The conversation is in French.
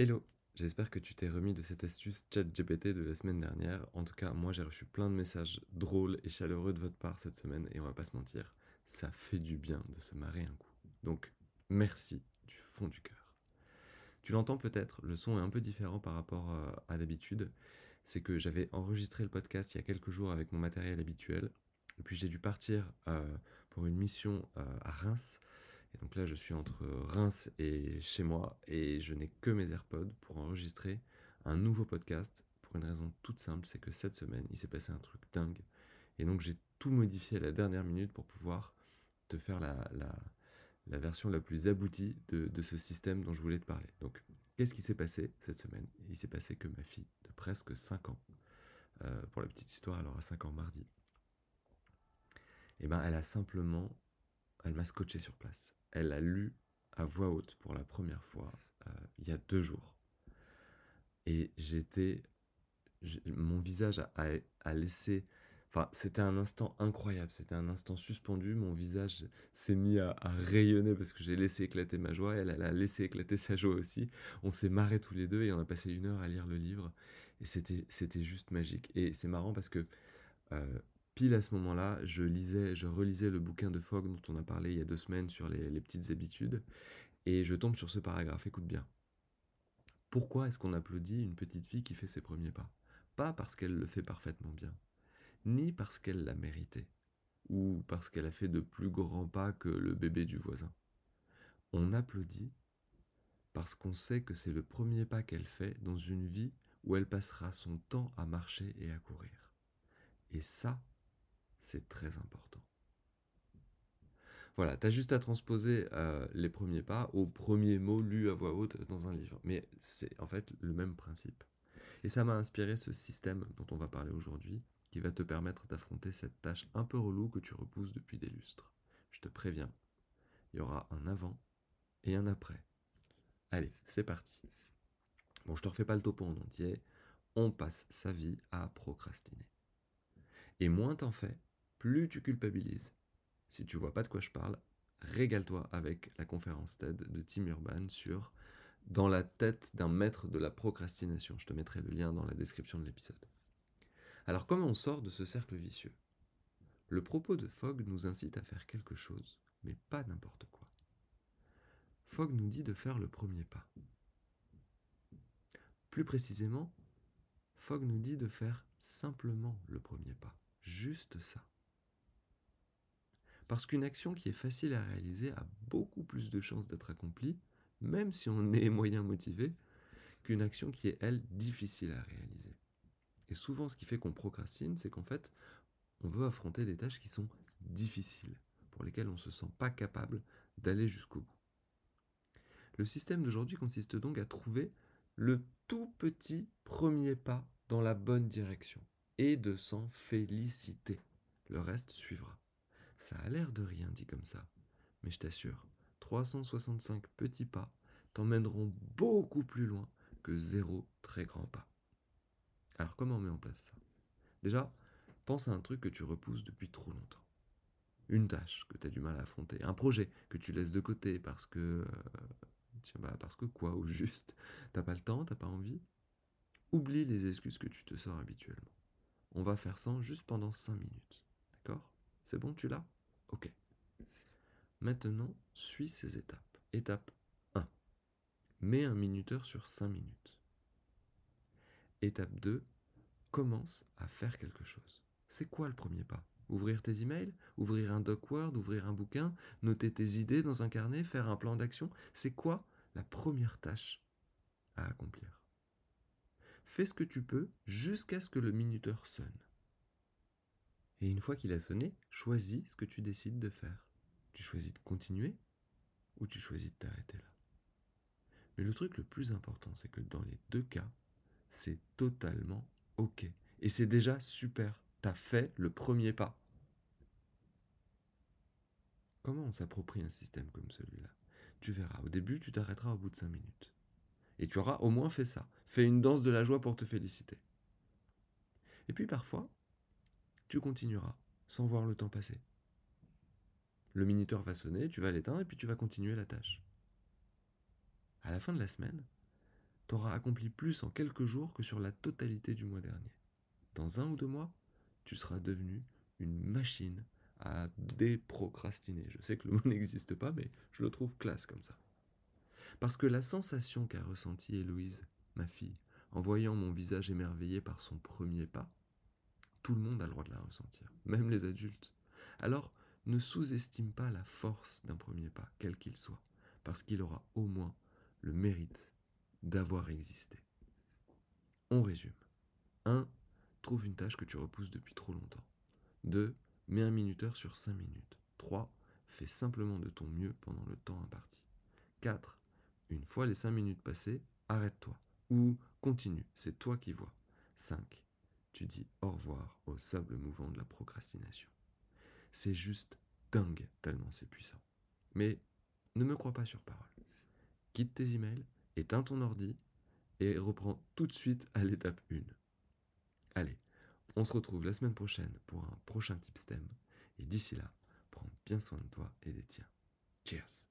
Hello, j'espère que tu t'es remis de cette astuce chat GPT de la semaine dernière. En tout cas, moi j'ai reçu plein de messages drôles et chaleureux de votre part cette semaine et on va pas se mentir, ça fait du bien de se marrer un coup. Donc, merci du fond du cœur. Tu l'entends peut-être, le son est un peu différent par rapport euh, à d'habitude. C'est que j'avais enregistré le podcast il y a quelques jours avec mon matériel habituel. Et puis j'ai dû partir euh, pour une mission euh, à Reims et donc là, je suis entre Reims et chez moi et je n'ai que mes AirPods pour enregistrer un nouveau podcast pour une raison toute simple, c'est que cette semaine, il s'est passé un truc dingue. Et donc j'ai tout modifié à la dernière minute pour pouvoir te faire la, la, version la plus aboutie de, ce système dont je voulais te parler. Donc qu'est-ce qui s'est passé cette semaine? Il s'est passé que ma fille de presque 5 ans, euh, pour la petite histoire, elle aura 5 ans mardi, et eh ben elle a simplement, elle m'a scotché sur place elle a lu à voix haute pour la première fois euh, il y a deux jours. Et j'étais. Mon visage a, laissé. Enfin, c'était un instant incroyable, c'était un instant suspendu. Mon visage s'est mis à, rayonner parce que j'ai laissé éclater ma joie. Elle, elle a laissé éclater sa joie aussi. On s'est marrés tous les deux et on a passé une heure à lire le livre. Et c'était juste magique. Et c'est marrant parce que euh, pile à ce moment-là, je lisais, je relisais le bouquin de Fogg dont on a parlé il y a deux semaines sur les, petites habitudes, et je tombe sur ce paragraphe, écoute bien. Pourquoi est-ce qu'on applaudit une petite fille qui fait ses premiers pas? Pas parce qu'elle le fait parfaitement bien, ni parce qu'elle l'a mérité, ou parce qu'elle a fait de plus grands pas que le bébé du voisin. On applaudit parce qu'on sait que c'est le premier pas qu'elle fait dans une vie où elle passera son temps à marcher et à courir. Et ça, c'est très important. Voilà, tu as juste à transposer euh, les premiers pas au premier mot lu à voix haute dans un livre. Mais c'est en fait le même principe. Et ça m'a inspiré ce système dont on va parler aujourd'hui, qui va te permettre d'affronter cette tâche un peu relou que tu repousses depuis des lustres. Je te préviens, il y aura un avant et un après. Allez, c'est parti. Bon, je te refais pas le topo en entier. On passe sa vie à procrastiner. Et moins t'en fais, plus tu culpabilises. Si tu vois pas de quoi je parle, régale-toi avec la conférence TED de Tim Urban sur Dans la tête d'un maître de la procrastination. Je te mettrai le lien dans la description de l'épisode. Alors comment on sort de ce cercle vicieux? Le propos de Fogg nous incite à faire quelque chose, mais pas n'importe quoi. Fogg nous dit de faire le premier pas. Plus précisément, Fogg nous dit de faire simplement le premier pas, juste ça. Parce qu'une action qui est facile à réaliser a beaucoup plus de chances d'être accomplie, même si on est moyen motivé, qu'une action qui est, elle, difficile à réaliser. Et souvent, ce qui fait qu'on procrastine, c'est qu'en fait, on veut affronter des tâches qui sont difficiles, pour lesquelles on ne se sent pas capable d'aller jusqu'au bout. Le système d'aujourd'hui consiste donc à trouver le tout petit premier pas dans la bonne direction et de s'en féliciter. Le reste suivra. Ça a l'air de rien dit comme ça, mais je t'assure, 365 petits pas t'emmèneront beaucoup plus loin que zéro très grand pas. Alors comment on met en place ça? Déjà, pense à un truc que tu repousses depuis trop longtemps. Une tâche que tu as du mal à affronter, un projet que tu laisses de côté parce que... Euh, bah, parce que quoi Ou juste, t'as pas le temps, t'as pas envie? Oublie les excuses que tu te sors habituellement. On va faire ça juste pendant 5 minutes. D'accord? C'est bon, tu l'as? Ok. Maintenant, suis ces étapes. Étape 1. Mets un minuteur sur 5 minutes. Étape 2. Commence à faire quelque chose. C'est quoi le premier pas? Ouvrir tes emails Ouvrir un doc Word Ouvrir un bouquin Noter tes idées dans un carnet Faire un plan d'action? C'est quoi la première tâche à accomplir? Fais ce que tu peux jusqu'à ce que le minuteur sonne. Et une fois qu'il a sonné, choisis ce que tu décides de faire. Tu choisis de continuer ou tu choisis de t'arrêter là. Mais le truc le plus important, c'est que dans les deux cas, c'est totalement OK. Et c'est déjà super. T'as fait le premier pas. Comment on s'approprie un système comme celui-là? Tu verras. Au début, tu t'arrêteras au bout de cinq minutes. Et tu auras au moins fait ça. Fais une danse de la joie pour te féliciter. Et puis parfois, tu continueras sans voir le temps passer. Le minuteur va sonner, tu vas l'éteindre et puis tu vas continuer la tâche. À la fin de la semaine, t'auras accompli plus en quelques jours que sur la totalité du mois dernier. Dans un ou deux mois, tu seras devenu une machine à déprocrastiner. Je sais que le mot n'existe pas, mais je le trouve classe comme ça. Parce que la sensation qu'a ressentie Héloïse, ma fille, en voyant mon visage émerveillé par son premier pas, tout le monde a le droit de la ressentir, même les adultes. Alors, ne sous-estime pas la force d'un premier pas, quel qu'il soit, parce qu'il aura au moins le mérite d'avoir existé. On résume. 1. Trouve une tâche que tu repousses depuis trop longtemps. 2. Mets un minuteur sur 5 minutes. 3. Fais simplement de ton mieux pendant le temps imparti. 4. Une fois les 5 minutes passées, arrête-toi. Ou continue, c'est toi qui vois. 5. Dis au revoir au sable mouvant de la procrastination. C'est juste dingue tellement c'est puissant. Mais ne me crois pas sur parole. Quitte tes emails, éteins ton ordi et reprends tout de suite à l'étape 1. Allez, on se retrouve la semaine prochaine pour un prochain tip stem. Et d'ici là, prends bien soin de toi et des tiens. Cheers